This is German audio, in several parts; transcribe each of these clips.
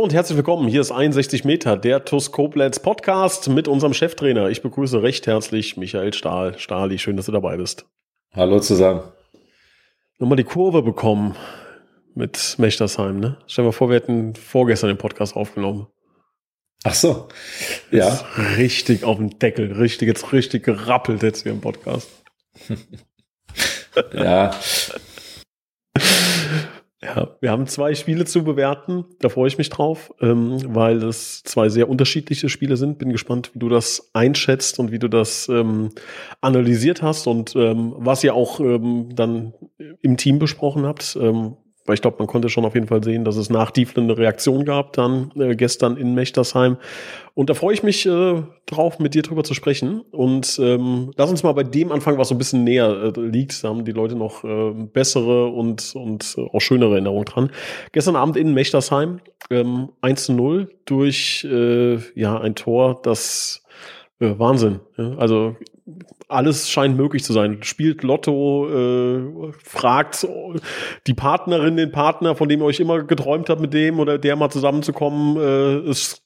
Hallo und herzlich willkommen. Hier ist 61 Meter, der TUS Koblenz Podcast mit unserem Cheftrainer. Ich begrüße recht herzlich Michael Stahl. Stahli, schön, dass du dabei bist. Hallo zusammen. Nochmal die Kurve bekommen mit Mechtersheim, ne? Stell dir mal vor, wir hätten vorgestern den Podcast aufgenommen. Ach so. Ja. Richtig auf dem Deckel, richtig, jetzt richtig gerappelt jetzt hier im Podcast. ja. Ja, wir haben zwei Spiele zu bewerten. Da freue ich mich drauf, ähm, weil es zwei sehr unterschiedliche Spiele sind. Bin gespannt, wie du das einschätzt und wie du das ähm, analysiert hast und ähm, was ihr auch ähm, dann im Team besprochen habt. Weil ich glaube, man konnte schon auf jeden Fall sehen, dass es nach Dieflen eine Reaktion gab, dann äh, gestern in Mechtersheim. Und da freue ich mich äh, drauf, mit dir drüber zu sprechen. Und ähm, lass uns mal bei dem anfangen, was so ein bisschen näher äh, liegt. Da haben die Leute noch äh, bessere und, und äh, auch schönere Erinnerungen dran. Gestern Abend in Mechtersheim ähm, 1 zu 0 durch äh, ja, ein Tor, das äh, Wahnsinn. Also alles scheint möglich zu sein. Spielt Lotto, äh, fragt die Partnerin, den Partner, von dem ihr euch immer geträumt habt, mit dem oder der mal zusammenzukommen. Äh, es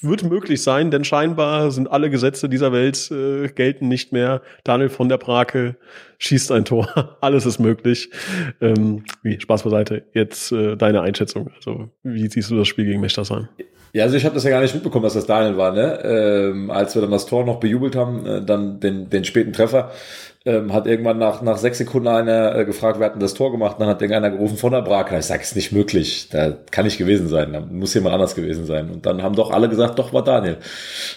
wird möglich sein, denn scheinbar sind alle Gesetze dieser Welt äh, gelten nicht mehr. Daniel von der Brake schießt ein Tor. Alles ist möglich. Ähm, wie, Spaß beiseite. Jetzt äh, deine Einschätzung. Also, wie siehst du das Spiel gegen Mechtersheim? Ja, also ich habe das ja gar nicht mitbekommen, dass das Daniel war, ne? Ähm, als wir dann das Tor noch bejubelt haben, äh, dann den, den späten Treffer, ähm, hat irgendwann nach, nach sechs Sekunden einer äh, gefragt, wer hat denn das Tor gemacht? dann hat irgendeiner gerufen von der Brake. Ich sage, ist nicht möglich. Da kann nicht gewesen sein. Da muss jemand anders gewesen sein. Und dann haben doch alle gesagt, doch war Daniel.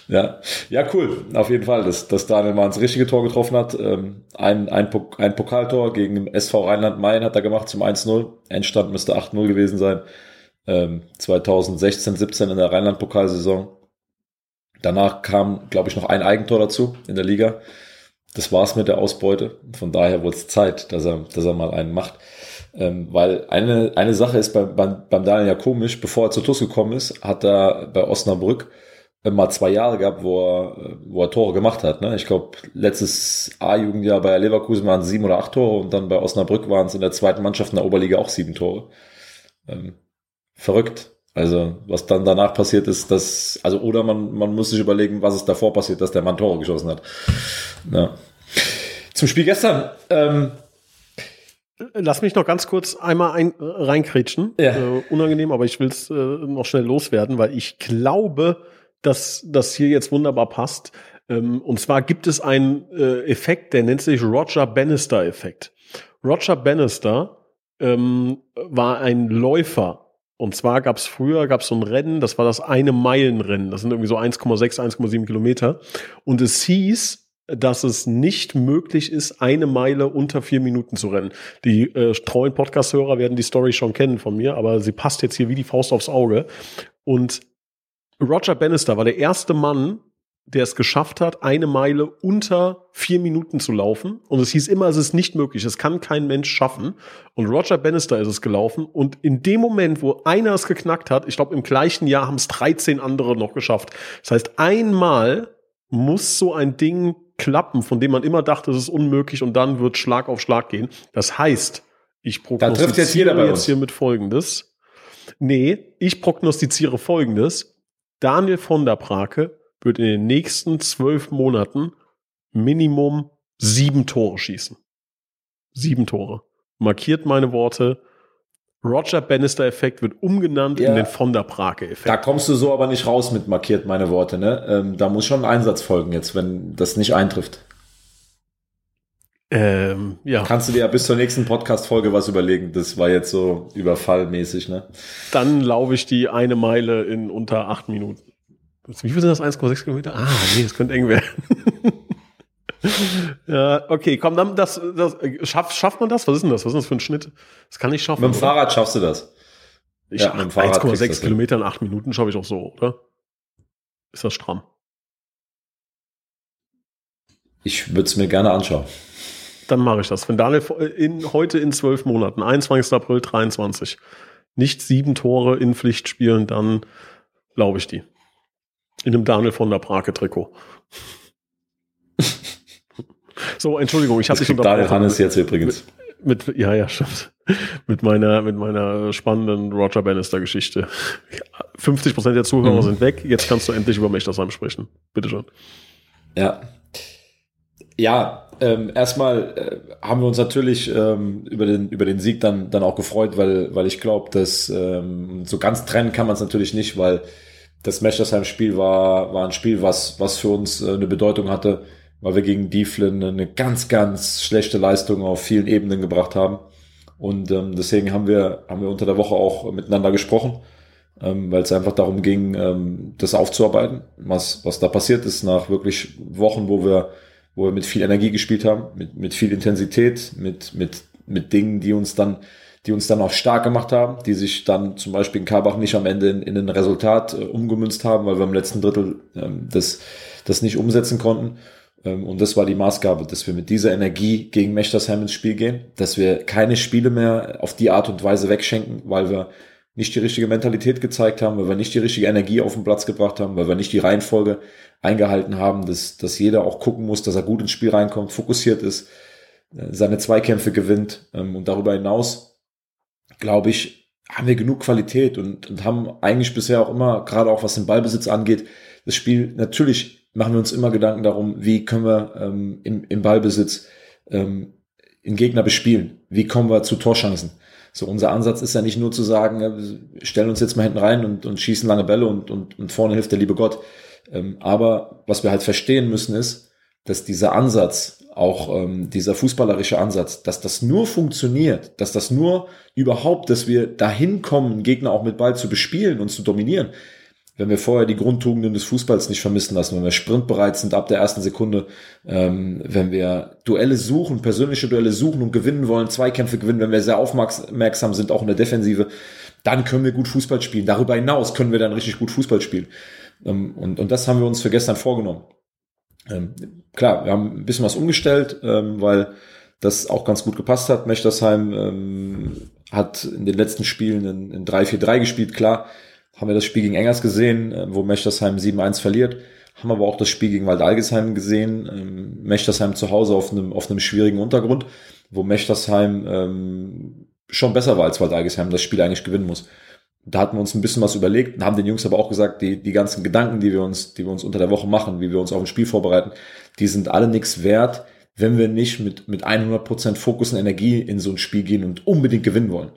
Ja, ja cool. Auf jeden Fall, dass, dass Daniel mal ins richtige Tor getroffen hat. Ähm, ein, ein, ein Pokaltor gegen SV Rheinland-Main hat er gemacht zum 1-0. Endstand müsste 8-0 gewesen sein ähm, 2016, 17 in der Rheinland-Pokalsaison. Danach kam, glaube ich, noch ein Eigentor dazu in der Liga. Das war's mit der Ausbeute. Von daher wurde es Zeit, dass er, dass er mal einen macht. Ähm, weil eine, eine Sache ist beim, beim, beim Daniel ja komisch, bevor er zu TUS gekommen ist, hat er bei Osnabrück mal zwei Jahre gehabt, wo er, wo er Tore gemacht hat. Ne? Ich glaube, letztes A-Jugendjahr bei Leverkusen waren es sieben oder acht Tore und dann bei Osnabrück waren es in der zweiten Mannschaft in der Oberliga auch sieben Tore. Ähm, verrückt. Also, was dann danach passiert ist, dass, also, oder man, man muss sich überlegen, was ist davor passiert, dass der Mann Tore geschossen hat. Ja. Zum Spiel gestern, ähm, Lass mich noch ganz kurz einmal ein, reinkrätschen. Ja. Äh, unangenehm, aber ich will es äh, noch schnell loswerden, weil ich glaube, dass das hier jetzt wunderbar passt. Ähm, und zwar gibt es einen äh, Effekt, der nennt sich Roger Bannister-Effekt. Roger Bannister ähm, war ein Läufer und zwar gab es früher gab es so ein Rennen, das war das eine Meilenrennen. Das sind irgendwie so 1,6, 1,7 Kilometer. Und es hieß, dass es nicht möglich ist, eine Meile unter vier Minuten zu rennen. Die äh, treuen Podcast-Hörer werden die Story schon kennen von mir, aber sie passt jetzt hier wie die Faust aufs Auge. Und Roger Bannister war der erste Mann, der es geschafft hat, eine Meile unter vier Minuten zu laufen. Und es hieß immer, es ist nicht möglich, es kann kein Mensch schaffen. Und Roger Bannister ist es gelaufen. Und in dem Moment, wo einer es geknackt hat, ich glaube, im gleichen Jahr haben es 13 andere noch geschafft. Das heißt, einmal muss so ein Ding klappen, von dem man immer dachte, es ist unmöglich und dann wird Schlag auf Schlag gehen. Das heißt, ich prognostiziere jetzt, jeder bei jetzt hier mit Folgendes. Nee, ich prognostiziere Folgendes. Daniel von der Brake wird in den nächsten zwölf Monaten Minimum sieben Tore schießen. Sieben Tore. Markiert meine Worte. Roger Bannister-Effekt wird umgenannt ja. in den Von der Brake-Effekt. Da kommst du so aber nicht raus mit markiert meine Worte. Ne? Ähm, da muss schon ein Einsatz folgen jetzt, wenn das nicht eintrifft. Ähm, ja. Kannst du dir ja bis zur nächsten Podcast-Folge was überlegen. Das war jetzt so überfallmäßig, ne? Dann laufe ich die eine Meile in unter acht Minuten. Wie viel sind das? 1,6 Kilometer? Ah, nee, das könnte eng werden. ja, okay, komm, dann das, das schafft, schafft man das? Was ist denn das? Was ist das für ein Schnitt? Das kann ich schaffen. Mit dem oder? Fahrrad schaffst du das. Ich, ja, 1,6 Kilometer in 8 Minuten schaffe ich auch so, oder? Ist das stramm? Ich würde es mir gerne anschauen. dann mache ich das. Wenn Daniel in, heute in zwölf Monaten, 21. April 23, nicht sieben Tore in Pflicht spielen, dann glaube ich die. In einem Daniel von der Brake Trikot. so, Entschuldigung, ich habe dich unterbrochen. Daniel Hannes jetzt übrigens. Mit, mit, ja, ja, stimmt. Mit meiner, mit meiner spannenden Roger Bannister-Geschichte. 50 Prozent der Zuhörer mhm. sind weg. Jetzt kannst du endlich über Mechtersheim sprechen. Bitte schön. Ja. Ja, ähm, erstmal äh, haben wir uns natürlich ähm, über, den, über den Sieg dann, dann auch gefreut, weil, weil ich glaube, dass ähm, so ganz trennen kann man es natürlich nicht, weil das Mechtersheim-Spiel war, war ein Spiel, was, was für uns äh, eine Bedeutung hatte, weil wir gegen Dieflin eine ganz, ganz schlechte Leistung auf vielen Ebenen gebracht haben. Und ähm, deswegen haben wir, haben wir unter der Woche auch miteinander gesprochen, ähm, weil es einfach darum ging, ähm, das aufzuarbeiten, was, was da passiert ist nach wirklich Wochen, wo wir, wo wir mit viel Energie gespielt haben, mit, mit viel Intensität, mit, mit, mit Dingen, die uns dann die uns dann auch stark gemacht haben, die sich dann zum Beispiel in Karbach nicht am Ende in, in ein Resultat äh, umgemünzt haben, weil wir im letzten Drittel ähm, das, das nicht umsetzen konnten. Ähm, und das war die Maßgabe, dass wir mit dieser Energie gegen Mechtersheim ins Spiel gehen, dass wir keine Spiele mehr auf die Art und Weise wegschenken, weil wir nicht die richtige Mentalität gezeigt haben, weil wir nicht die richtige Energie auf den Platz gebracht haben, weil wir nicht die Reihenfolge eingehalten haben, dass, dass jeder auch gucken muss, dass er gut ins Spiel reinkommt, fokussiert ist, äh, seine Zweikämpfe gewinnt ähm, und darüber hinaus glaube ich, haben wir genug Qualität und, und haben eigentlich bisher auch immer, gerade auch was den Ballbesitz angeht, das Spiel, natürlich machen wir uns immer Gedanken darum, wie können wir ähm, im, im Ballbesitz ähm, den Gegner bespielen, wie kommen wir zu Torchancen. So, unser Ansatz ist ja nicht nur zu sagen, stellen uns jetzt mal hinten rein und, und schießen lange Bälle und, und, und vorne hilft der liebe Gott. Ähm, aber was wir halt verstehen müssen ist, dass dieser Ansatz auch ähm, dieser fußballerische Ansatz, dass das nur funktioniert, dass das nur überhaupt, dass wir dahin kommen, Gegner auch mit Ball zu bespielen und zu dominieren, wenn wir vorher die Grundtugenden des Fußballs nicht vermissen lassen, wenn wir sprintbereit sind ab der ersten Sekunde, ähm, wenn wir Duelle suchen, persönliche Duelle suchen und gewinnen wollen, Zweikämpfe gewinnen, wenn wir sehr aufmerksam sind, auch in der Defensive, dann können wir gut Fußball spielen. Darüber hinaus können wir dann richtig gut Fußball spielen. Ähm, und, und das haben wir uns für gestern vorgenommen. Ähm, klar, wir haben ein bisschen was umgestellt, ähm, weil das auch ganz gut gepasst hat. Mechtersheim ähm, hat in den letzten Spielen in, in 3-4-3 gespielt. Klar, haben wir das Spiel gegen Engers gesehen, äh, wo Mechtersheim 7-1 verliert. Haben aber auch das Spiel gegen Waldalgesheim gesehen. Ähm, Mechtersheim zu Hause auf einem, auf einem schwierigen Untergrund, wo Mechtersheim ähm, schon besser war als Waldalgesheim, das Spiel eigentlich gewinnen muss. Da hatten wir uns ein bisschen was überlegt und haben den Jungs aber auch gesagt, die, die ganzen Gedanken, die wir uns, die wir uns unter der Woche machen, wie wir uns auf ein Spiel vorbereiten, die sind alle nichts wert, wenn wir nicht mit, mit 100% Fokus und Energie in so ein Spiel gehen und unbedingt gewinnen wollen.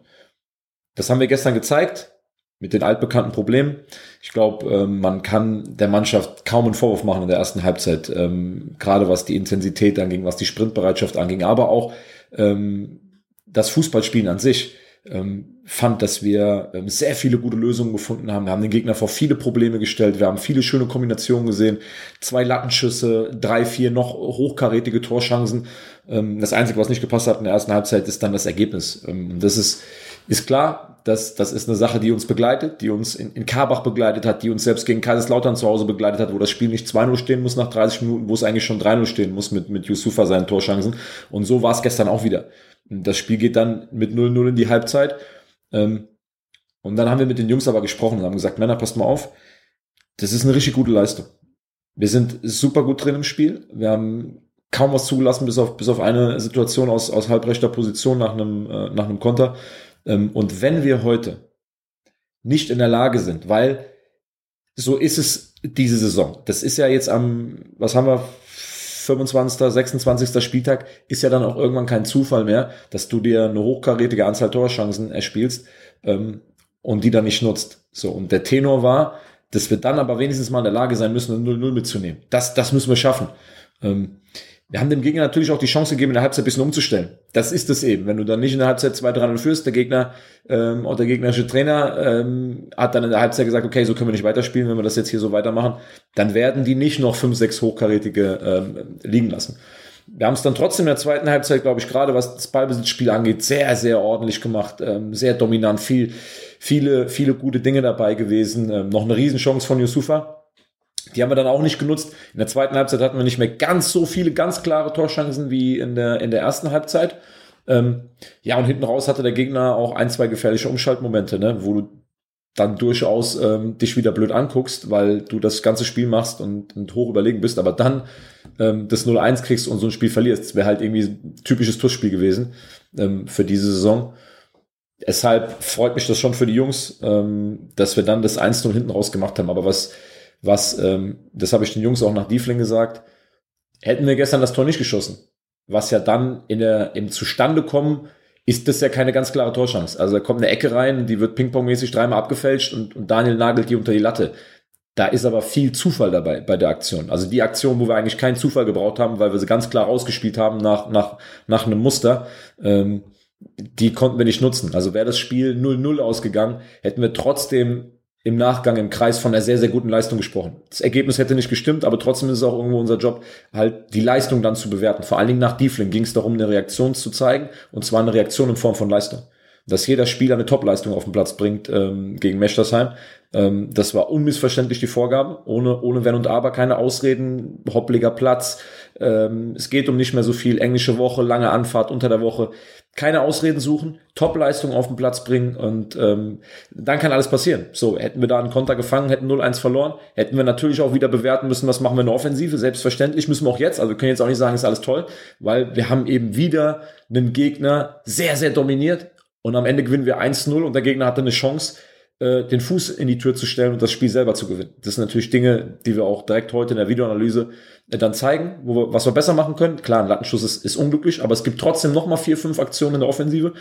Das haben wir gestern gezeigt mit den altbekannten Problemen. Ich glaube, ähm, man kann der Mannschaft kaum einen Vorwurf machen in der ersten Halbzeit, ähm, gerade was die Intensität anging, was die Sprintbereitschaft anging, aber auch ähm, das Fußballspielen an sich ähm, fand, dass wir ähm, sehr viele gute Lösungen gefunden haben. Wir haben den Gegner vor viele Probleme gestellt. Wir haben viele schöne Kombinationen gesehen. Zwei Lattenschüsse, drei, vier noch hochkarätige Torchancen. Ähm, das Einzige, was nicht gepasst hat in der ersten Halbzeit, ist dann das Ergebnis. Ähm, das ist, ist klar, dass das ist eine Sache, die uns begleitet, die uns in, in Karbach begleitet hat, die uns selbst gegen Kaiserslautern zu Hause begleitet hat, wo das Spiel nicht 2-0 stehen muss nach 30 Minuten, wo es eigentlich schon 3-0 stehen muss mit, mit Yusufa seinen Torchancen. Und so war es gestern auch wieder. Das Spiel geht dann mit 0-0 in die Halbzeit. Ähm, und dann haben wir mit den Jungs aber gesprochen und haben gesagt, Männer, passt mal auf, das ist eine richtig gute Leistung. Wir sind super gut drin im Spiel. Wir haben kaum was zugelassen, bis auf, bis auf eine Situation aus, aus halbrechter Position nach einem, äh, nach einem Konter. Ähm, und wenn wir heute nicht in der Lage sind, weil so ist es diese Saison. Das ist ja jetzt am, was haben wir, 25., 26. Spieltag ist ja dann auch irgendwann kein Zufall mehr, dass du dir eine hochkarätige Anzahl Torchancen erspielst ähm, und die dann nicht nutzt. So, und der Tenor war, dass wir dann aber wenigstens mal in der Lage sein müssen, ein 0-0 mitzunehmen. Das, das müssen wir schaffen. Ähm, wir haben dem Gegner natürlich auch die Chance gegeben, in der Halbzeit ein bisschen umzustellen. Das ist es eben. Wenn du dann nicht in der Halbzeit 2-3 führst, der Gegner ähm, oder der gegnerische Trainer ähm, hat dann in der Halbzeit gesagt, okay, so können wir nicht weiterspielen, wenn wir das jetzt hier so weitermachen, dann werden die nicht noch 5, 6 hochkarätige ähm, liegen lassen. Wir haben es dann trotzdem in der zweiten Halbzeit, glaube ich, gerade was das Ballbesitzspiel angeht, sehr, sehr ordentlich gemacht, ähm, sehr dominant, viel, viele, viele gute Dinge dabei gewesen. Ähm, noch eine Riesenchance von Yusufa Die haben wir dann auch nicht genutzt. In der zweiten Halbzeit hatten wir nicht mehr ganz so viele ganz klare Torchancen wie in der, in der ersten Halbzeit. Ähm, ja, und hinten raus hatte der Gegner auch ein, zwei gefährliche Umschaltmomente, ne, wo du dann durchaus ähm, dich wieder blöd anguckst, weil du das ganze Spiel machst und, und hoch überlegen bist, aber dann ähm, das 0-1 kriegst und so ein Spiel verlierst. Das wäre halt irgendwie ein typisches Tussspiel gewesen ähm, für diese Saison. Deshalb freut mich das schon für die Jungs, ähm, dass wir dann das 1-0 hinten raus gemacht haben. Aber was, was, ähm, das habe ich den Jungs auch nach Diefling gesagt, hätten wir gestern das Tor nicht geschossen, was ja dann in der, im Zustandekommen ist das ja keine ganz klare Torchance. Also da kommt eine Ecke rein, die wird pingpongmäßig dreimal abgefälscht und, und Daniel nagelt die unter die Latte. Da ist aber viel Zufall dabei bei der Aktion. Also die Aktion, wo wir eigentlich keinen Zufall gebraucht haben, weil wir sie ganz klar rausgespielt haben nach, nach, nach einem Muster, ähm, die konnten wir nicht nutzen. Also wäre das Spiel 0-0 ausgegangen, hätten wir trotzdem im Nachgang im Kreis von einer sehr, sehr guten Leistung gesprochen. Das Ergebnis hätte nicht gestimmt, aber trotzdem ist es auch irgendwo unser Job, halt die Leistung dann zu bewerten. Vor allen Dingen nach Diefling ging es darum, eine Reaktion zu zeigen, und zwar eine Reaktion in Form von Leistung. Dass jeder Spieler eine Topleistung auf den Platz bringt ähm, gegen Mechtersheim. Ähm, das war unmissverständlich die Vorgabe, ohne, ohne Wenn und Aber, keine Ausreden, hoppliger Platz. Ähm, es geht um nicht mehr so viel, englische Woche, lange Anfahrt unter der Woche keine Ausreden suchen, Top-Leistung auf den Platz bringen und ähm, dann kann alles passieren. So, hätten wir da einen Konter gefangen, hätten 0-1 verloren, hätten wir natürlich auch wieder bewerten müssen, was machen wir in der Offensive. Selbstverständlich müssen wir auch jetzt, also wir können jetzt auch nicht sagen, ist alles toll, weil wir haben eben wieder einen Gegner sehr, sehr dominiert und am Ende gewinnen wir 1-0 und der Gegner hatte eine Chance, äh, den Fuß in die Tür zu stellen und das Spiel selber zu gewinnen. Das sind natürlich Dinge, die wir auch direkt heute in der Videoanalyse äh, dann zeigen, wo wir, was wir besser machen können. Klar, ein Lattenschuss ist, ist unglücklich, aber es gibt trotzdem noch mal vier, fünf Aktionen in der Offensive,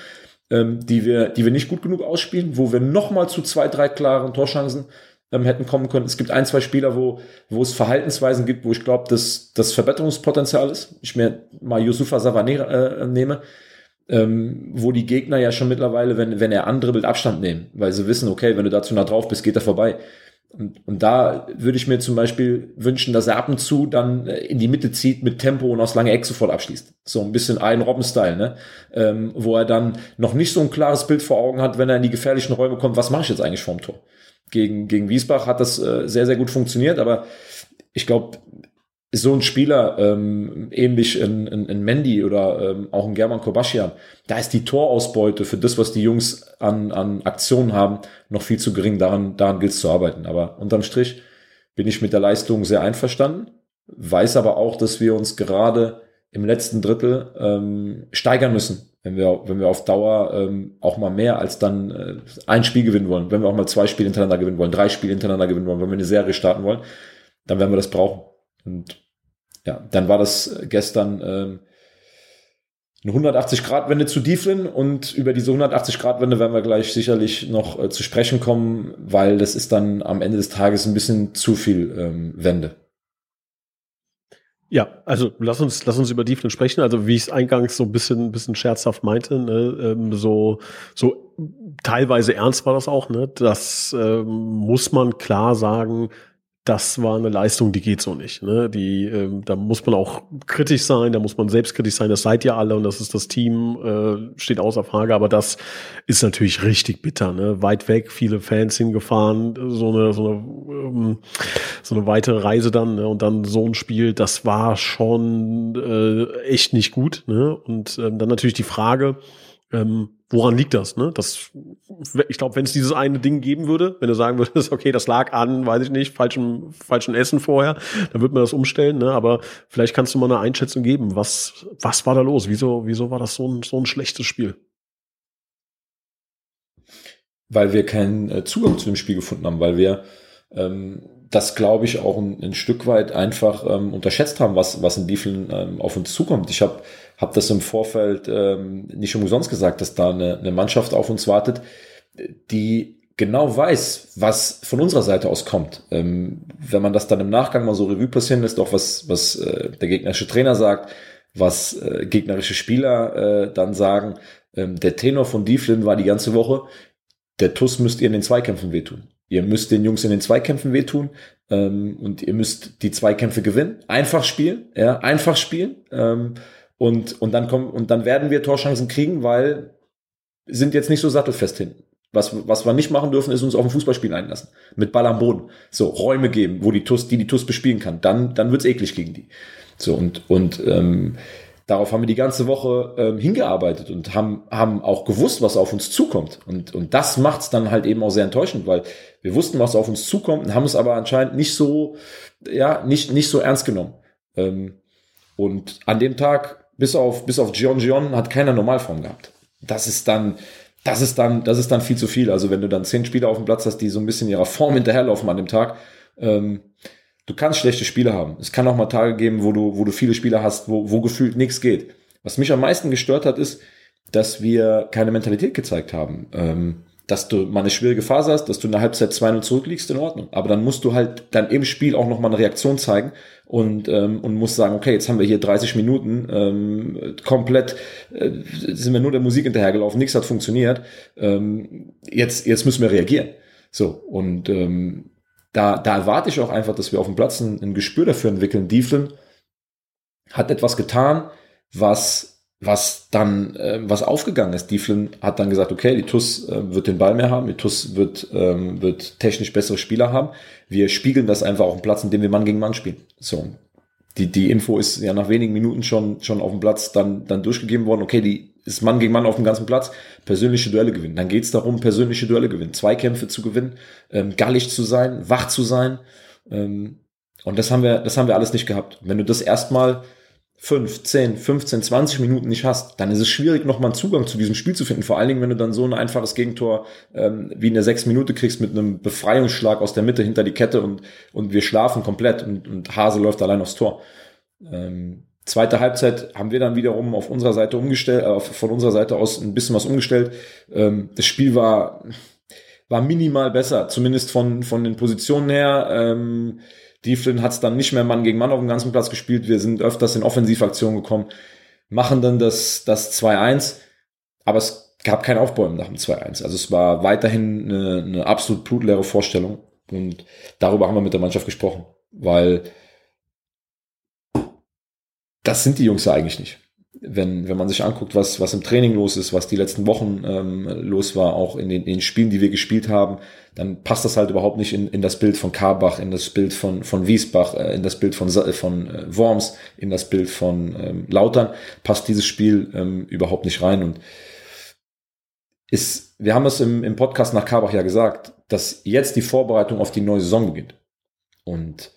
ähm, die wir, die wir nicht gut genug ausspielen, wo wir noch mal zu zwei, drei klaren Torchancen ähm, hätten kommen können. Es gibt ein, zwei Spieler, wo, wo es Verhaltensweisen gibt, wo ich glaube, dass das Verbesserungspotenzial ist. Ich mir mal Yusufa Savané äh, nehme ähm, wo die Gegner ja schon mittlerweile, wenn, wenn er andribbelt, Abstand nehmen, weil sie wissen, okay, wenn du da zu nah drauf bist, geht er vorbei. Und, und da würde ich mir zum Beispiel wünschen, dass er ab und zu dann äh, in die Mitte zieht mit Tempo und aus lange Eck sofort abschließt. So ein bisschen ein Robben-Style, ne? Ähm, wo er dann noch nicht so ein klares Bild vor Augen hat, wenn er in die gefährlichen Räume kommt, was mache ich jetzt eigentlich vorm Tor? Gegen, gegen Wiesbach hat das äh, sehr, sehr gut funktioniert, aber ich glaube, so ein Spieler, ähm, ähnlich in, in, in Mendy oder ähm, auch in German Kobaschian, da ist die Torausbeute für das, was die Jungs an, an Aktionen haben, noch viel zu gering. Daran, daran gilt es zu arbeiten. Aber unterm Strich bin ich mit der Leistung sehr einverstanden, weiß aber auch, dass wir uns gerade im letzten Drittel ähm, steigern müssen, wenn wir, wenn wir auf Dauer ähm, auch mal mehr als dann äh, ein Spiel gewinnen wollen, wenn wir auch mal zwei Spiele hintereinander gewinnen wollen, drei Spiele hintereinander gewinnen wollen, wenn wir eine Serie starten wollen, dann werden wir das brauchen. Und ja, dann war das gestern ähm, eine 180-Grad-Wende zu Dieflin und über diese 180-Grad-Wende werden wir gleich sicherlich noch äh, zu sprechen kommen, weil das ist dann am Ende des Tages ein bisschen zu viel ähm, Wende. Ja, also lass uns, lass uns über Dieflin sprechen. Also wie ich es eingangs so ein bisschen, bisschen scherzhaft meinte, ne, ähm, so, so teilweise ernst war das auch, ne? Das ähm, muss man klar sagen, das war eine Leistung, die geht so nicht. Ne? Die, ähm, da muss man auch kritisch sein, da muss man selbstkritisch sein. Das seid ihr alle und das ist das Team, äh, steht außer Frage. Aber das ist natürlich richtig bitter. Ne? Weit weg, viele Fans hingefahren, so eine so eine ähm, so eine weitere Reise dann ne? und dann so ein Spiel. Das war schon äh, echt nicht gut. Ne? Und ähm, dann natürlich die Frage. Ähm, woran liegt das? Ne? das ich glaube, wenn es dieses eine Ding geben würde, wenn du sagen würdest, okay, das lag an, weiß ich nicht, falschem, falschen Essen vorher, dann würde man das umstellen. Ne? Aber vielleicht kannst du mal eine Einschätzung geben. Was, was war da los? Wieso, wieso war das so ein, so ein schlechtes Spiel? Weil wir keinen äh, Zugang zu dem Spiel gefunden haben, weil wir ähm, das, glaube ich, auch ein, ein, Stück weit einfach ähm, unterschätzt haben, was, was in Diefeln ähm, auf uns zukommt. Ich habe hab das im Vorfeld ähm, nicht umsonst gesagt, dass da eine, eine Mannschaft auf uns wartet, die genau weiß, was von unserer Seite aus kommt. Ähm, wenn man das dann im Nachgang mal so Revue passieren lässt, auch was, was äh, der gegnerische Trainer sagt, was äh, gegnerische Spieler äh, dann sagen, ähm, der Tenor von Dieflin war die ganze Woche, der TUS müsst ihr in den Zweikämpfen wehtun. Ihr müsst den Jungs in den Zweikämpfen wehtun ähm, und ihr müsst die Zweikämpfe gewinnen. Einfach spielen, ja, einfach spielen. Ähm, und, und dann kommen, und dann werden wir Torchancen kriegen, weil sind jetzt nicht so sattelfest hinten. Was, was wir nicht machen dürfen, ist uns auf ein Fußballspiel einlassen. Mit Ball am Boden. So, Räume geben, wo die TUS, die die TUS bespielen kann. Dann, dann wird's eklig gegen die. So, und, und ähm, darauf haben wir die ganze Woche ähm, hingearbeitet und haben, haben auch gewusst, was auf uns zukommt. Und, und das macht's dann halt eben auch sehr enttäuschend, weil wir wussten, was auf uns zukommt und haben es aber anscheinend nicht so, ja, nicht, nicht so ernst genommen. Ähm, und an dem Tag, bis auf, bis auf Gion Gion, hat keiner Normalform gehabt. Das ist dann, das ist dann, das ist dann viel zu viel. Also wenn du dann zehn Spieler auf dem Platz hast, die so ein bisschen ihrer Form hinterherlaufen an dem Tag, ähm, du kannst schlechte Spiele haben. Es kann auch mal Tage geben, wo du, wo du viele Spieler hast, wo, wo gefühlt nichts geht. Was mich am meisten gestört hat, ist, dass wir keine Mentalität gezeigt haben. Ähm, dass du mal eine schwierige Phase hast, dass du in der Halbzeit 2-0 zurückliegst, in Ordnung. Aber dann musst du halt dann im Spiel auch nochmal eine Reaktion zeigen und, ähm, und musst sagen, okay, jetzt haben wir hier 30 Minuten ähm, komplett, äh, sind wir nur der Musik hinterhergelaufen, nichts hat funktioniert. Ähm, jetzt, jetzt müssen wir reagieren. So, und ähm, da, da erwarte ich auch einfach, dass wir auf dem Platz ein, ein Gespür dafür entwickeln. Dieflin hat etwas getan, was was dann, äh, was aufgegangen ist. Dieflin hat dann gesagt, okay, die TUS äh, wird den Ball mehr haben, die TUS wird, ähm, wird technisch bessere Spieler haben. Wir spiegeln das einfach auf dem Platz, indem wir Mann gegen Mann spielen. So. Die, die Info ist ja nach wenigen Minuten schon, schon auf dem Platz dann, dann durchgegeben worden. Okay, die ist Mann gegen Mann auf dem ganzen Platz, persönliche Duelle gewinnen. Dann geht's darum, persönliche Duelle gewinnen, Zweikämpfe zu gewinnen, ähm, gallig zu sein, wach zu sein. Ähm, und das haben wir, das haben wir alles nicht gehabt. Wenn du das erstmal 5, 10, 15, 20 Minuten nicht hast, dann ist es schwierig, nochmal einen Zugang zu diesem Spiel zu finden. Vor allen Dingen, wenn du dann so ein einfaches Gegentor ähm, wie in der sechs Minute kriegst mit einem Befreiungsschlag aus der Mitte hinter die Kette und, und wir schlafen komplett und, und Hase läuft allein aufs Tor. Ähm, zweite Halbzeit haben wir dann wiederum auf unserer Seite umgestellt, äh, von unserer Seite aus ein bisschen was umgestellt. Ähm, das Spiel war, war minimal besser, zumindest von, von den Positionen her. Ähm, Dieflin hat es dann nicht mehr Mann gegen Mann auf dem ganzen Platz gespielt. Wir sind öfters in Offensivaktionen gekommen, machen dann das, das 2-1, aber es gab kein Aufbäumen nach dem 2-1. Also es war weiterhin eine, eine absolut blutleere Vorstellung und darüber haben wir mit der Mannschaft gesprochen, weil das sind die Jungs ja eigentlich nicht wenn, wenn man sich anguckt, was, was im Training los ist, was die letzten Wochen ähm, los war, auch in den, in den Spielen, die wir gespielt haben, dann passt das halt überhaupt nicht in, in das Bild von Karbach, in das Bild von, von Wiesbach, äh, in das Bild von, von äh, Worms, in das Bild von ähm, Lautern, passt dieses Spiel ähm, überhaupt nicht rein. Und ist, wir haben es im, im Podcast nach Karbach ja gesagt, dass jetzt die Vorbereitung auf die neue Saison beginnt. Und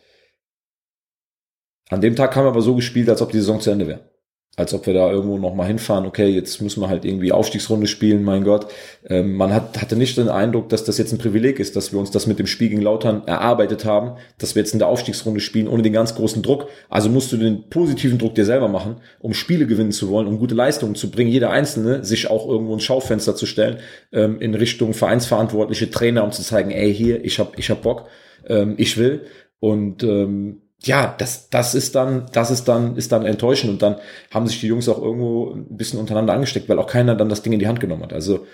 an dem Tag haben wir aber so gespielt, als ob die Saison zu Ende wäre als ob wir da irgendwo noch mal hinfahren, okay, jetzt müssen wir halt irgendwie Aufstiegsrunde spielen, mein Gott. Ähm, man hat, hatte nicht den Eindruck, dass das jetzt ein Privileg ist, dass wir uns das mit dem Spiel gegen Lautern erarbeitet haben, dass wir jetzt in der Aufstiegsrunde spielen, ohne den ganz großen Druck. Also musst du den positiven Druck dir selber machen, um Spiele gewinnen zu wollen, um gute Leistungen zu bringen. Jeder Einzelne sich auch irgendwo ins Schaufenster zu stellen, ähm, in Richtung Vereinsverantwortliche Trainer, um zu zeigen, ey, hier, ich hab, ich hab Bock, ähm, ich will. Und ähm, ja, das, das ist dann, das ist dann, ist dann enttäuschend und dann haben sich die Jungs auch irgendwo ein bisschen untereinander angesteckt, weil auch keiner dann das Ding in die Hand genommen hat. Also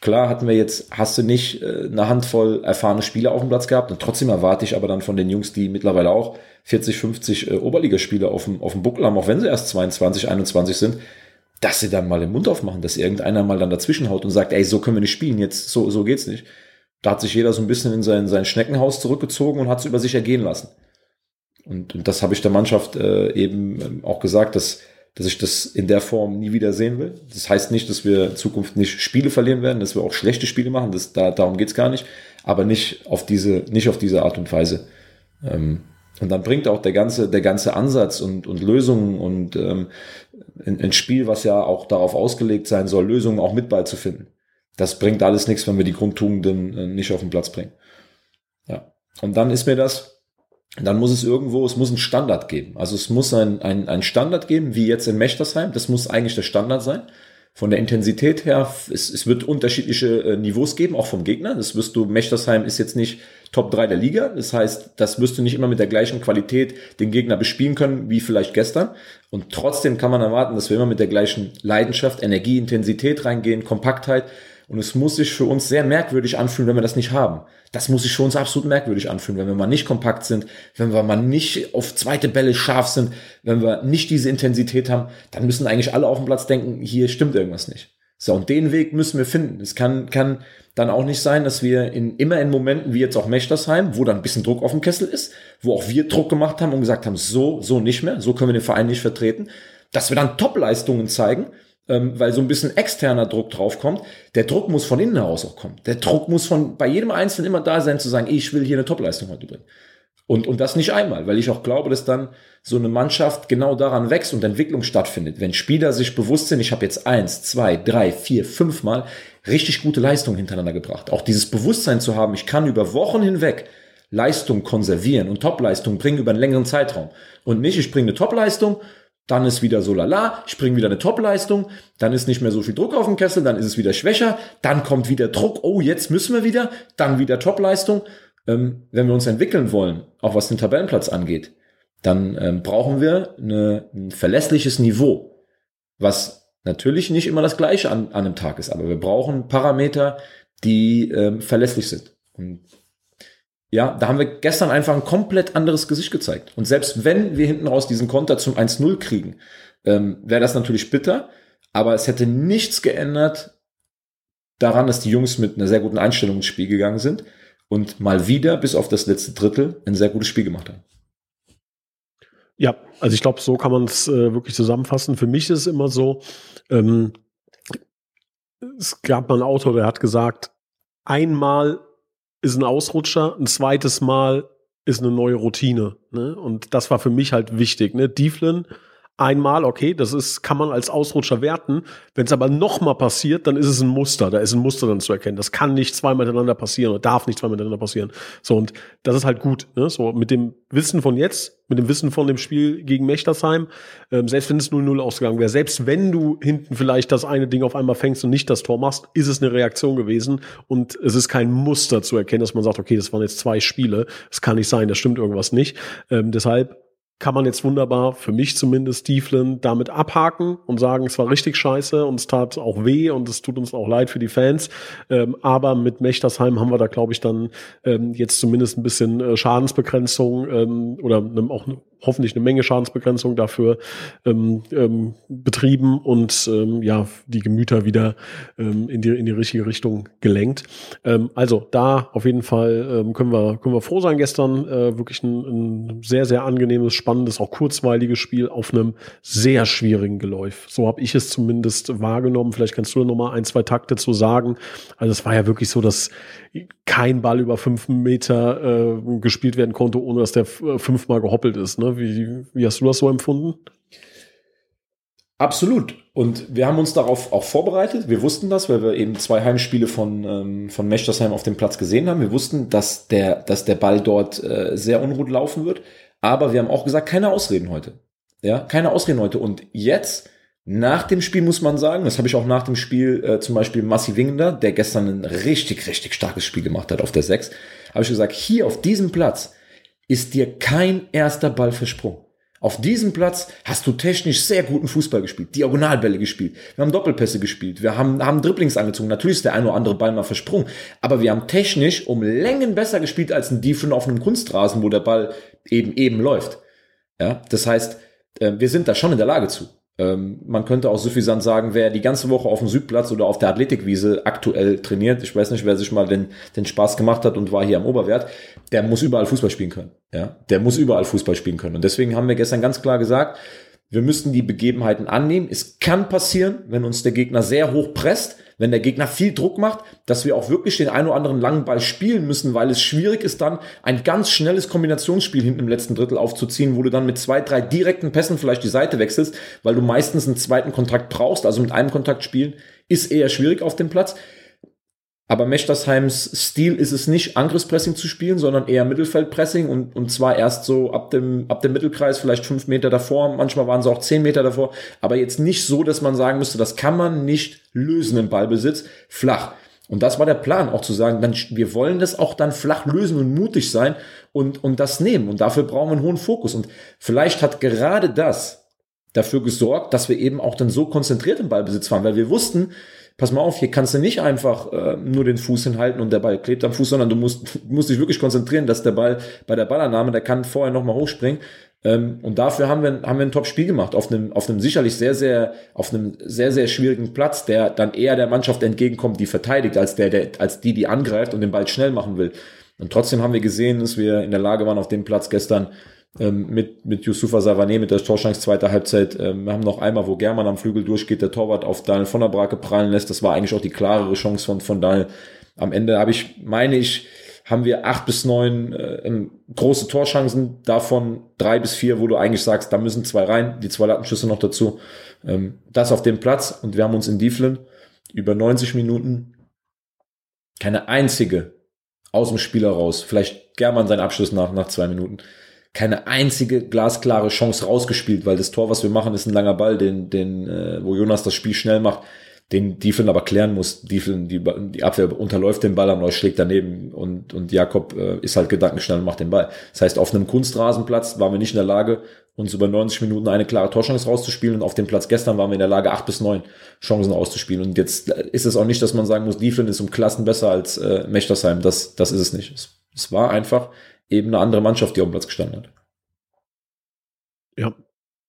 klar hatten wir jetzt, hast du nicht äh, eine Handvoll erfahrene Spieler auf dem Platz gehabt und trotzdem erwarte ich aber dann von den Jungs, die mittlerweile auch 40, 50 äh, Oberligaspieler auf dem, auf dem Buckel haben, auch wenn sie erst 22, 21 sind, dass sie dann mal den Mund aufmachen, dass irgendeiner mal dann dazwischen haut und sagt, ey, so können wir nicht spielen, jetzt, so, so geht's nicht. Da hat sich jeder so ein bisschen in sein, sein Schneckenhaus zurückgezogen und hat es über sich ergehen lassen. Und, und das habe ich der Mannschaft äh, eben ähm, auch gesagt, dass, dass ich das in der Form nie wieder sehen will. Das heißt nicht, dass wir in Zukunft nicht Spiele verlieren werden, dass wir auch schlechte Spiele machen. Das, da, darum geht's gar nicht. Aber nicht auf diese, nicht auf diese Art und Weise. Ähm, und dann bringt auch der ganze, der ganze Ansatz und, und Lösungen und ähm, ein, ein Spiel, was ja auch darauf ausgelegt sein soll, Lösungen auch mit beizufinden. Das bringt alles nichts, wenn wir die Grundtugenden äh, nicht auf den Platz bringen. Ja. Und dann ist mir das, dann muss es irgendwo, es muss einen Standard geben. Also es muss ein, ein, ein Standard geben, wie jetzt in Mechtersheim. Das muss eigentlich der Standard sein. Von der Intensität her, es, es wird unterschiedliche äh, Niveaus geben, auch vom Gegner. Das wirst du, Mechtersheim ist jetzt nicht Top 3 der Liga. Das heißt, das wirst du nicht immer mit der gleichen Qualität den Gegner bespielen können, wie vielleicht gestern. Und trotzdem kann man erwarten, dass wir immer mit der gleichen Leidenschaft, Energie, Intensität reingehen, Kompaktheit und es muss sich für uns sehr merkwürdig anfühlen, wenn wir das nicht haben. Das muss sich für uns absolut merkwürdig anfühlen, wenn wir mal nicht kompakt sind, wenn wir mal nicht auf zweite Bälle scharf sind, wenn wir nicht diese Intensität haben, dann müssen eigentlich alle auf dem Platz denken, hier stimmt irgendwas nicht. So, und den Weg müssen wir finden. Es kann, kann dann auch nicht sein, dass wir in, immer in Momenten wie jetzt auch Mechtersheim, wo dann ein bisschen Druck auf dem Kessel ist, wo auch wir Druck gemacht haben und gesagt haben, so, so nicht mehr, so können wir den Verein nicht vertreten, dass wir dann Top-Leistungen zeigen, ähm, weil so ein bisschen externer Druck draufkommt. Der Druck muss von innen heraus auch kommen. Der Druck muss von bei jedem Einzelnen immer da sein, zu sagen, ich will hier eine Top-Leistung heute bringen. Und, und das nicht einmal, weil ich auch glaube, dass dann so eine Mannschaft genau daran wächst und Entwicklung stattfindet. Wenn Spieler sich bewusst sind, ich habe jetzt eins, zwei, drei, vier, fünf Mal richtig gute Leistungen hintereinander gebracht. Auch dieses Bewusstsein zu haben, ich kann über Wochen hinweg Leistung konservieren und Topleistung bringen über einen längeren Zeitraum. Und nicht, ich bringe eine Topleistung, dann ist wieder so lala, ich bringe wieder eine Topleistung, dann ist nicht mehr so viel Druck auf dem Kessel, dann ist es wieder schwächer, dann kommt wieder Druck, oh, jetzt müssen wir wieder, dann wieder Topleistung ähm, wenn wir uns entwickeln wollen, auch was den Tabellenplatz angeht, dann ähm, brauchen wir eine, ein verlässliches Niveau, was natürlich nicht immer das gleiche an, an einem Tag ist, aber wir brauchen Parameter, die ähm, verlässlich sind. Und ja, da haben wir gestern einfach ein komplett anderes Gesicht gezeigt. Und selbst wenn wir hinten raus diesen Konter zum 1-0 kriegen, ähm, wäre das natürlich bitter, aber es hätte nichts geändert daran, dass die Jungs mit einer sehr guten Einstellung ins Spiel gegangen sind und mal wieder, bis auf das letzte Drittel, ein sehr gutes Spiel gemacht haben. Ja, also ich glaube, so kann man es äh, wirklich zusammenfassen. Für mich ist es immer so, ähm, es gab mal einen Autor, der hat gesagt, einmal ist ein Ausrutscher, ein zweites Mal ist eine neue Routine. Ne? Und das war für mich halt wichtig. Ne? Dieflin einmal, okay, das ist, kann man als Ausrutscher werten. Wenn es aber nochmal passiert, dann ist es ein Muster. Da ist ein Muster dann zu erkennen. Das kann nicht zweimal miteinander passieren oder darf nicht zweimal miteinander passieren. So, und das ist halt gut. Ne? So, mit dem Wissen von jetzt, mit dem Wissen von dem Spiel gegen Mechtersheim, ähm, selbst wenn es 0-0 ausgegangen wäre, selbst wenn du hinten vielleicht das eine Ding auf einmal fängst und nicht das Tor machst, ist es eine Reaktion gewesen und es ist kein Muster zu erkennen, dass man sagt, okay, das waren jetzt zwei Spiele. Es kann nicht sein, da stimmt irgendwas nicht. Ähm, deshalb kann man jetzt wunderbar, für mich zumindest, Tieflen damit abhaken und sagen, es war richtig scheiße und es tat auch weh und es tut uns auch leid für die Fans. Ähm, aber mit Mechtersheim haben wir da, glaube ich, dann ähm, jetzt zumindest ein bisschen äh, Schadensbegrenzung ähm, oder ne, auch hoffentlich eine Menge Schadensbegrenzung dafür ähm, ähm, betrieben und ähm, ja, die Gemüter wieder in, die, in die richtige Richtung gelenkt. Also da auf jeden Fall können, wir, können wir froh sein gestern. Äh, wirklich ein, ein sehr, sehr angenehmes, spannendes, auch kurzweiliges Spiel auf einem sehr schwierigen Geläuf. So habe ich es zumindest wahrgenommen. Vielleicht kannst du da noch mal ein, zwei Takte zu sagen. Also es war ja wirklich so, dass kein Ball über fünf Meter äh, gespielt werden konnte, ohne dass der äh, fünfmal gehoppelt ist. Ne? Wie, wie hast du das so empfunden? Absolut. Und wir haben uns darauf auch vorbereitet. Wir wussten das, weil wir eben zwei Heimspiele von, ähm, von Mechtersheim auf dem Platz gesehen haben. Wir wussten, dass der, dass der Ball dort äh, sehr unruhig laufen wird. Aber wir haben auch gesagt, keine Ausreden heute. Ja, keine Ausreden heute. Und jetzt nach dem Spiel muss man sagen, das habe ich auch nach dem Spiel äh, zum Beispiel Massi Wingender, der gestern ein richtig, richtig starkes Spiel gemacht hat auf der 6, habe ich gesagt, hier auf diesem Platz ist dir kein erster Ball versprungen. Auf diesem Platz hast du technisch sehr guten Fußball gespielt, Diagonalbälle gespielt, wir haben Doppelpässe gespielt, wir haben, haben Dribblings angezogen, natürlich ist der ein oder andere Ball mal versprungen, aber wir haben technisch um Längen besser gespielt als ein Diefun auf einem Kunstrasen, wo der Ball eben eben läuft. Ja, das heißt, äh, wir sind da schon in der Lage zu. Ähm, man könnte auch suffisant sagen, wer die ganze Woche auf dem Südplatz oder auf der Athletikwiese aktuell trainiert, ich weiß nicht, wer sich mal den, den Spaß gemacht hat und war hier am Oberwert, der muss überall Fußball spielen können. Ja, der muss überall Fußball spielen können. Und deswegen haben wir gestern ganz klar gesagt, wir müssten die Begebenheiten annehmen. Es kann passieren, wenn uns der Gegner sehr hoch presst, wenn der Gegner viel Druck macht, dass wir auch wirklich den einen oder anderen langen Ball spielen müssen, weil es schwierig ist dann ein ganz schnelles Kombinationsspiel hinten im letzten Drittel aufzuziehen, wo du dann mit zwei, drei direkten Pässen vielleicht die Seite wechselst, weil du meistens einen zweiten Kontakt brauchst, also mit einem Kontakt spielen ist eher schwierig auf dem Platz. Aber Mechtersheims Stil ist es nicht, Angriffspressing zu spielen, sondern eher Mittelfeldpressing und, und zwar erst so ab dem, ab dem Mittelkreis, vielleicht fünf Meter davor, manchmal waren sie auch zehn Meter davor, aber jetzt nicht so, dass man sagen müsste, das kann man nicht lösen im Ballbesitz, flach. Und das war der Plan, auch zu sagen, dann, wir wollen das auch dann flach lösen und mutig sein und, und das nehmen. Und dafür brauchen wir einen hohen Fokus. Und vielleicht hat gerade das dafür gesorgt, dass wir eben auch dann so konzentriert im Ballbesitz waren, weil wir wussten, pass mal auf, hier kannst du nicht einfach äh, nur den Fuß hinhalten und der Ball klebt am Fuß, sondern du musst, musst dich wirklich konzentrieren, dass der Ball bei der Ballannahme, der kann vorher nochmal hochspringen, Ähm, und dafür haben wir, haben wir ein Top-Spiel gemacht, auf einem, auf einem sicherlich sehr, sehr, auf einem sehr, sehr schwierigen Platz, der dann eher der Mannschaft entgegenkommt, die verteidigt, als der, der, als die, die angreift und den Ball schnell machen will. Und trotzdem haben wir gesehen, dass wir in der Lage waren, auf dem Platz gestern ähm, mit, mit Yusufa Savané, mit der Torschance zweiter Halbzeit. Ähm, wir haben noch einmal, wo German am Flügel durchgeht, der Torwart auf Daniel von der Brake prallen lässt. Das war eigentlich auch die klarere Chance von, von Daniel. Am Ende habe ich, meine ich, haben wir acht bis neun äh, große Torchancen, davon drei bis vier, wo du eigentlich sagst, da müssen zwei rein, die zwei Lattenschüsse noch dazu. Ähm, das auf dem Platz und wir haben uns in Dieflin über 90 Minuten keine einzige aus dem Spiel heraus, vielleicht German sein Abschluss nach, nach zwei Minuten, keine einzige glasklare Chance rausgespielt, weil das Tor, was wir machen, ist ein langer Ball, den, den, äh, wo Jonas das Spiel schnell macht den Dieflin aber klären muss. Dieflin, die, die Abwehr unterläuft den Ball, aber schlägt daneben und, und Jakob äh, ist halt gedankenschnell und macht den Ball. Das heißt, auf einem Kunstrasenplatz waren wir nicht in der Lage, uns über 90 Minuten eine klare Torchance rauszuspielen und auf dem Platz gestern waren wir in der Lage, acht bis neun Chancen auszuspielen. Und jetzt ist es auch nicht, dass man sagen muss, Dieflin ist um Klassen besser als äh, Mechtersheim. Das, das ist es nicht. Es, es war einfach eben eine andere Mannschaft, die auf dem Platz gestanden hat. Ja,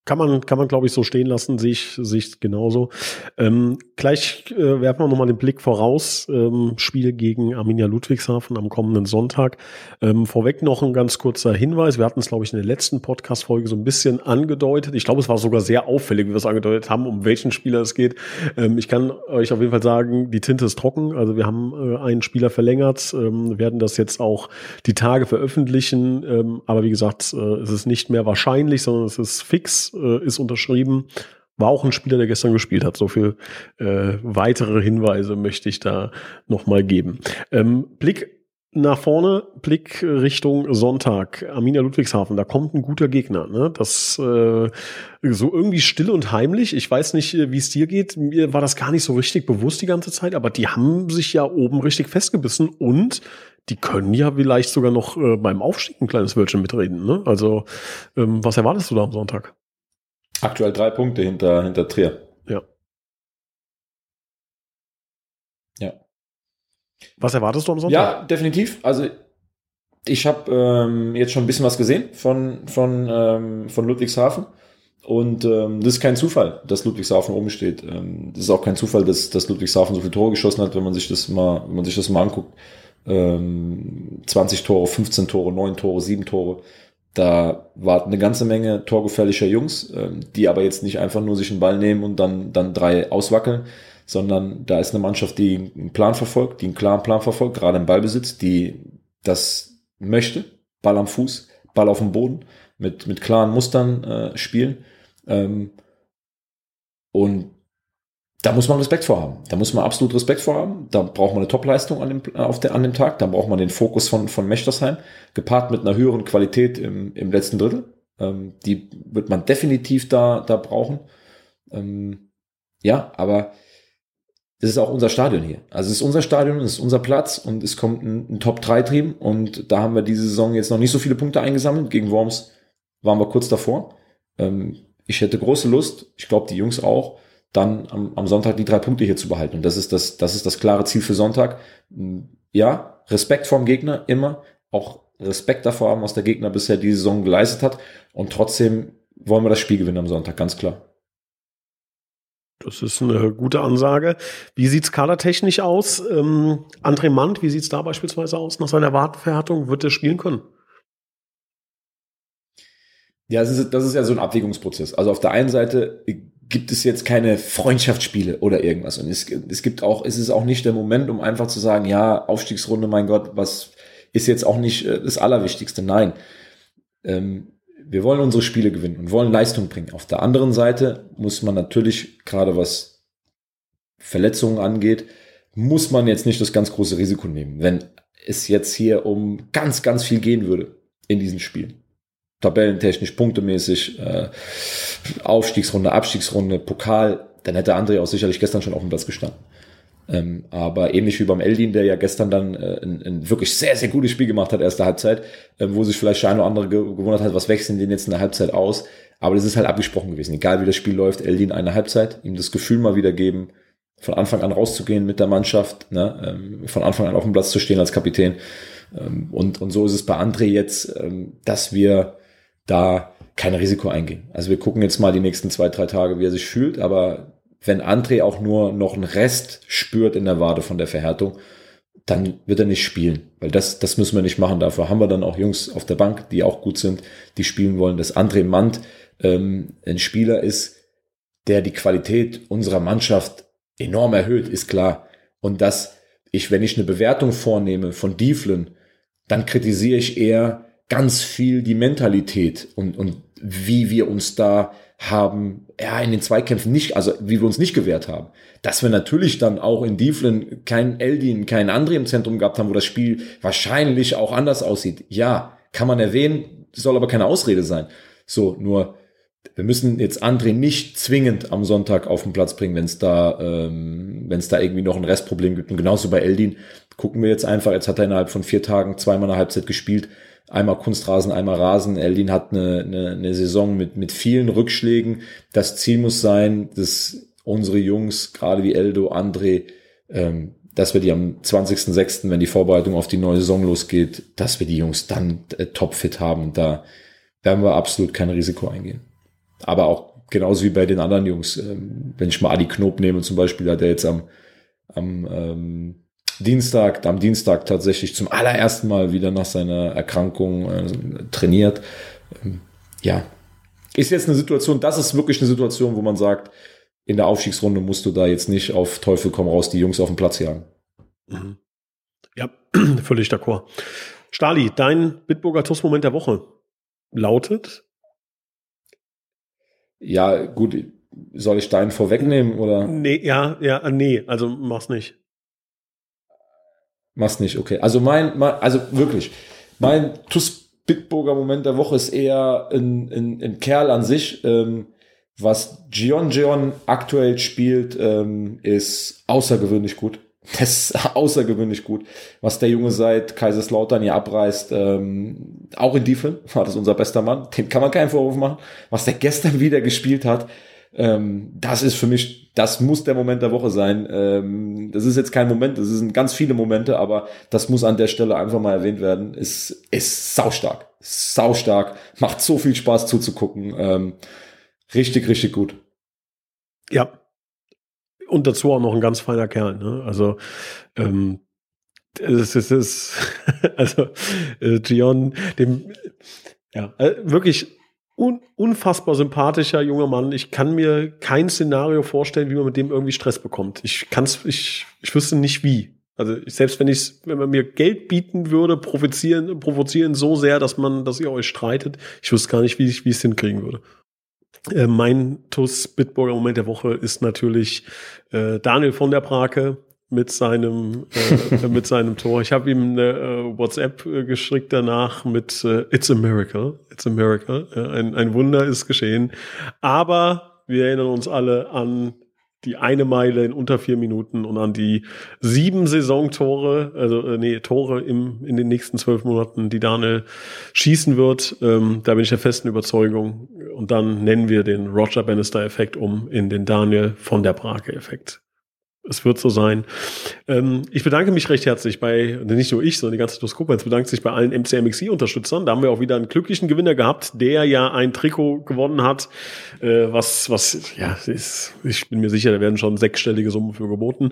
kann man, kann man glaube ich, so stehen lassen, sehe ich, sehe ich genauso. Ähm, gleich äh, werfen wir nochmal den Blick voraus. Ähm, Spiel gegen Arminia Ludwigshafen am kommenden Sonntag. Ähm, vorweg noch ein ganz kurzer Hinweis. Wir hatten es, glaube ich, in der letzten Podcast-Folge so ein bisschen angedeutet. Ich glaube, es war sogar sehr auffällig, wie wir es angedeutet haben, um welchen Spieler es geht. Ähm, ich kann euch auf jeden Fall sagen, die Tinte ist trocken. Also wir haben äh, einen Spieler verlängert, ähm, werden das jetzt auch die Tage veröffentlichen. Ähm, aber wie gesagt, äh, es ist nicht mehr wahrscheinlich, sondern es ist fix äh, ist unterschrieben. War auch ein Spieler, der gestern gespielt hat. So viel äh, weitere Hinweise möchte ich da nochmal geben. Ähm, Blick nach vorne, Blick Richtung Sonntag, Arminia Ludwigshafen, da kommt ein guter Gegner. Ne? Das äh, so irgendwie still und heimlich. Ich weiß nicht, wie es dir geht. Mir war das gar nicht so richtig bewusst die ganze Zeit, aber die haben sich ja oben richtig festgebissen und die können ja vielleicht sogar noch äh, beim Aufstieg ein kleines Wörtchen mitreden. Ne? Also, ähm, was erwartest du da am Sonntag? Aktuell drei Punkte hinter, hinter Trier. Ja. Ja. Was erwartest du am Sonntag? Ja, definitiv. Also ich habe ähm, jetzt schon ein bisschen was gesehen von, von, ähm, von Ludwigshafen. Und ähm, das ist kein Zufall, dass Ludwigshafen oben steht. Ähm, das ist auch kein Zufall, dass, dass Ludwigshafen so viele Tore geschossen hat, wenn man sich das mal, wenn man sich das mal anguckt. Ähm, 20 Tore, 15 Tore, 9 Tore, 7 Tore. Da war eine ganze Menge torgefährlicher Jungs, ähm, die aber jetzt nicht einfach nur sich einen Ball nehmen und dann, dann drei auswackeln, sondern da ist eine Mannschaft, die einen Plan verfolgt, die einen klaren Plan verfolgt, gerade im Ballbesitz, die das möchte, Ball am Fuß, Ball auf dem Boden, mit, mit klaren Mustern äh, spielen. Ähm, und da muss man Respekt vorhaben. Da muss man absolut Respekt vorhaben. Da braucht man eine Topleistung an dem, auf der, an dem Tag. Da braucht man den Fokus von, von Mechtersheim, gepaart mit einer höheren Qualität im, im letzten Drittel. Ähm, die wird man definitiv da, da brauchen. Ähm, ja, aber es ist auch unser Stadion hier. Also es ist unser Stadion, es ist unser Platz und es kommt ein, ein Top-3-Team und da haben wir diese Saison jetzt noch nicht so viele Punkte eingesammelt. Gegen Worms waren wir kurz davor. Ähm, ich hätte große Lust, ich glaube die Jungs auch, dann am, am Sonntag die drei Punkte hier zu behalten. Und das ist das, das ist das klare Ziel für Sonntag. Ja, Respekt vorm Gegner immer, auch Respekt davor haben, was der Gegner bisher die Saison geleistet hat. Und trotzdem wollen wir das Spiel gewinnen am Sonntag, ganz klar. Das ist eine gute Ansage. Wie sieht's kadertechnisch aus? Ähm, André Mand, wie sieht's da beispielsweise aus nach seiner Wartenverhärtung? Wird er spielen können? Ja, das ist, das ist ja so ein Abwägungsprozess. Also auf der einen Seite gibt es jetzt keine Freundschaftsspiele oder irgendwas. Und es, es gibt auch, es ist auch nicht der Moment, um einfach zu sagen, ja, Aufstiegsrunde, mein Gott, was ist jetzt auch nicht äh, das Allerwichtigste. Nein. Ähm, wir wollen unsere Spiele gewinnen und wollen Leistung bringen. Auf der anderen Seite muss man natürlich, gerade was Verletzungen angeht, muss man jetzt nicht das ganz große Risiko nehmen. Wenn es jetzt hier um ganz, ganz viel gehen würde in diesen Spielen, tabellentechnisch, punktemäßig, äh, Aufstiegsrunde, Abstiegsrunde, Pokal, dann hätte André auch sicherlich gestern schon auf dem Platz gestanden. Ähm, aber ähnlich wie beim Eldin, der ja gestern dann äh, ein, ein, wirklich sehr, sehr gutes Spiel gemacht hat, erste Halbzeit, äh, wo sich vielleicht eine oder andere gewundert hat, was wechseln den jetzt in der Halbzeit aus. Aber das ist halt abgesprochen gewesen. Egal wie das Spiel läuft, Eldin eine Halbzeit, ihm das Gefühl mal wieder geben, von Anfang an rauszugehen mit der Mannschaft, ne, ähm, von Anfang an auf dem Platz zu stehen als Kapitän. Ähm, und, und so ist es bei André jetzt, ähm, dass wir da kein Risiko eingehen. Also wir gucken jetzt mal die nächsten zwei, drei Tage, wie er sich fühlt, aber wenn André auch nur noch einen Rest spürt in der Wade von der Verhärtung, dann wird er nicht spielen, weil das, das müssen wir nicht machen. Dafür haben wir dann auch Jungs auf der Bank, die auch gut sind, die spielen wollen. Dass André Mand ähm, ein Spieler ist, der die Qualität unserer Mannschaft enorm erhöht, ist klar. Und dass ich, wenn ich eine Bewertung vornehme von Dieflen, dann kritisiere ich eher ganz viel die Mentalität und, und wie wir uns da haben, ja, in den Zweikämpfen nicht, also wie wir uns nicht gewehrt haben. Dass wir natürlich dann auch in Dieflen keinen Eldin, keinen André im Zentrum gehabt haben, wo das Spiel wahrscheinlich auch anders aussieht. Ja, kann man erwähnen, soll aber keine Ausrede sein. So, nur wir müssen jetzt André nicht zwingend am Sonntag auf den Platz bringen, wenn es da, ähm, wenn da irgendwie noch ein Restproblem gibt. Und genauso bei Eldin gucken wir jetzt einfach. Jetzt hat er innerhalb von vier Tagen zweimal eine Halbzeit gespielt. Einmal Kunstrasen, einmal Rasen. Eldin hat eine, eine, eine Saison mit, mit vielen Rückschlägen. Das Ziel muss sein, dass unsere Jungs, gerade wie Eldo, André, ähm, dass wir die am 20.06., wenn die Vorbereitung auf die neue Saison losgeht, dass wir die Jungs dann äh, topfit haben. Da werden wir absolut kein Risiko eingehen. Aber auch genauso wie bei den anderen Jungs. Ähm, wenn ich mal Adi Knob nehme zum Beispiel, hat er jetzt am, am ähm, Dienstag, am Dienstag tatsächlich zum allerersten Mal wieder nach seiner Erkrankung äh, trainiert. Ähm, ja, ist jetzt eine Situation, das ist wirklich eine Situation, wo man sagt, in der Aufstiegsrunde musst du da jetzt nicht auf Teufel komm raus die Jungs auf den Platz jagen. Mhm. Ja, völlig d'accord. Stali, dein Bitburger TUS-Moment der Woche lautet ja, gut, soll ich deinen vorwegnehmen oder? Nee, ja, ja, nee, also mach's nicht. Mach's nicht, okay. Also mein, mein also wirklich, mein TUS Bitburger Moment der Woche ist eher ein, ein, ein Kerl an sich. Ähm, was Gion Gion aktuell spielt, ähm, ist außergewöhnlich gut. Das ist außergewöhnlich gut, was der Junge seit Kaiserslautern hier abreißt. Ähm, auch in Diefen war das unser bester Mann. Dem kann man keinen Vorwurf machen. Was der gestern wieder gespielt hat, ähm, das ist für mich, das muss der Moment der Woche sein. Ähm, das ist jetzt kein Moment, das sind ganz viele Momente, aber das muss an der Stelle einfach mal erwähnt werden. Ist, ist saustark. Saustark. Macht so viel Spaß zuzugucken. Ähm, richtig, richtig gut. Ja, und dazu auch noch ein ganz feiner Kerl. Ne? Also ähm, es ist, es ist also äh, Gion, dem ja äh, wirklich un, unfassbar sympathischer junger Mann. Ich kann mir kein Szenario vorstellen, wie man mit dem irgendwie Stress bekommt. Ich kann's, ich, ich wüsste nicht wie. Also ich, selbst wenn ich, wenn man mir Geld bieten würde, provozieren, provozieren so sehr, dass man, dass ihr euch streitet, ich wüsste gar nicht, wie ich, wie ich es hinkriegen würde. Äh, mein TUS Bitburger Moment der Woche ist natürlich äh, Daniel von der Prake mit seinem äh, mit seinem Tor. Ich habe ihm eine äh, WhatsApp äh, geschickt danach mit äh, It's a miracle, it's a miracle. ein, ein Wunder ist geschehen. Aber wir erinnern uns alle an die eine Meile in unter vier Minuten und an die sieben Saisontore, also äh, nee, Tore im, in den nächsten zwölf Monaten, die Daniel schießen wird. Ähm, da bin ich der festen Überzeugung. Und dann nennen wir den Roger Bannister-Effekt um in den Daniel von der Brake-Effekt es wird so sein. Ähm, ich bedanke mich recht herzlich bei, nicht nur ich, sondern die ganze Toskopens bedankt sich bei allen MCMXI-Unterstützern. Da haben wir auch wieder einen glücklichen Gewinner gehabt, der ja ein Trikot gewonnen hat, äh, was, was, ja, ist, ich bin mir sicher, da werden schon sechsstellige Summen für geboten.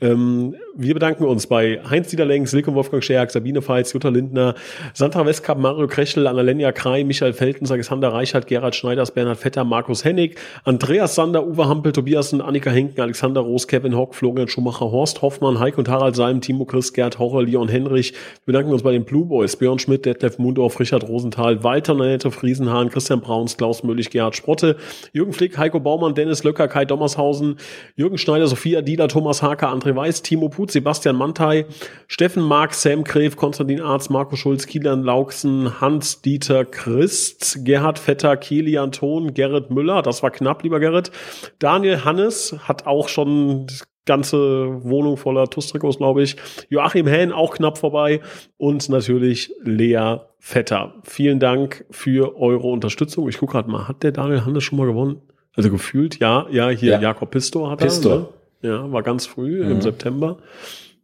Ähm, wir bedanken uns bei Heinz Dieterlenk, Silke Wolfgang Scherk, Sabine Feitz, Jutta Lindner, Sandra Westkamp, Mario Krechel, Annalenia Krei, Michael Feltens, Alexander Reichert, Gerhard Schneiders, Bernhard Vetter, Markus Hennig, Andreas Sander, Uwe Hampel, Tobiasen, Annika Henken, Alexander Roos, Kevin Hock, Florian Schumacher, Horst Hoffmann, Heiko und Harald Seim, Timo Chris, Gerd Horre, Leon Henrich. Wir bedanken uns bei den Blue Boys, Björn Schmidt, Detlef Mundorf, Richard Rosenthal, Walter Nanette, Friesenhahn, Christian Brauns, Klaus Möllig, Gerhard Sprotte, Jürgen Flick, Heiko Baumann, Dennis Löcker, Kai Dommershausen, Jürgen Schneider, Sophia Dieler, Thomas Haker, André Weiß, Timo Put, Sebastian Mantei, Steffen Mark, Sam Gref, Konstantin Arz, Marco Schulz, Kilian Lauksen, Hans-Dieter Christ, Gerhard Vetter, Kilian Thon, Gerrit Müller, das war knapp, lieber Gerrit. Daniel Hannes hat auch schon ganze Wohnung voller Tustrikos, glaube ich. Joachim Hähn auch knapp vorbei und natürlich Lea Vetter. Vielen Dank für eure Unterstützung. Ich gucke gerade mal, hat der Daniel Hannes schon mal gewonnen? Also gefühlt, ja, ja, hier ja. Jakob Pistor hat Pistor. er. Ne? Ja, war ganz früh mhm. im September.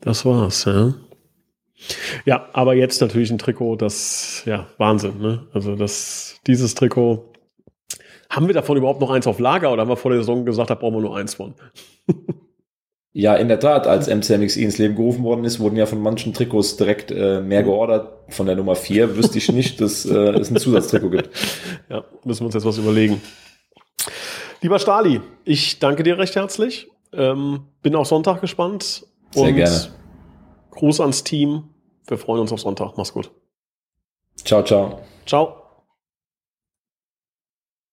Das war's, ja. Ja, aber jetzt natürlich ein Trikot, das, ja, Wahnsinn, ne? Also das, dieses Trikot, Haben wir davon überhaupt noch eins auf Lager oder haben wir vor der Saison gesagt, da brauchen wir nur eins von? Ja, in der Tat, als MCMXI ins Leben gerufen worden ist, wurden ja von manchen Trikots direkt äh, mehr geordert. Von der Nummer 4 wüsste ich nicht, dass äh, es ein Zusatztrikot gibt. Ja, müssen wir uns jetzt was überlegen. Lieber Stali, ich danke dir recht herzlich. Ähm, bin auf Sonntag gespannt. Sehr gerne. Gruß ans Team. Wir freuen uns auf Sonntag. Mach's gut. Ciao, ciao. Ciao.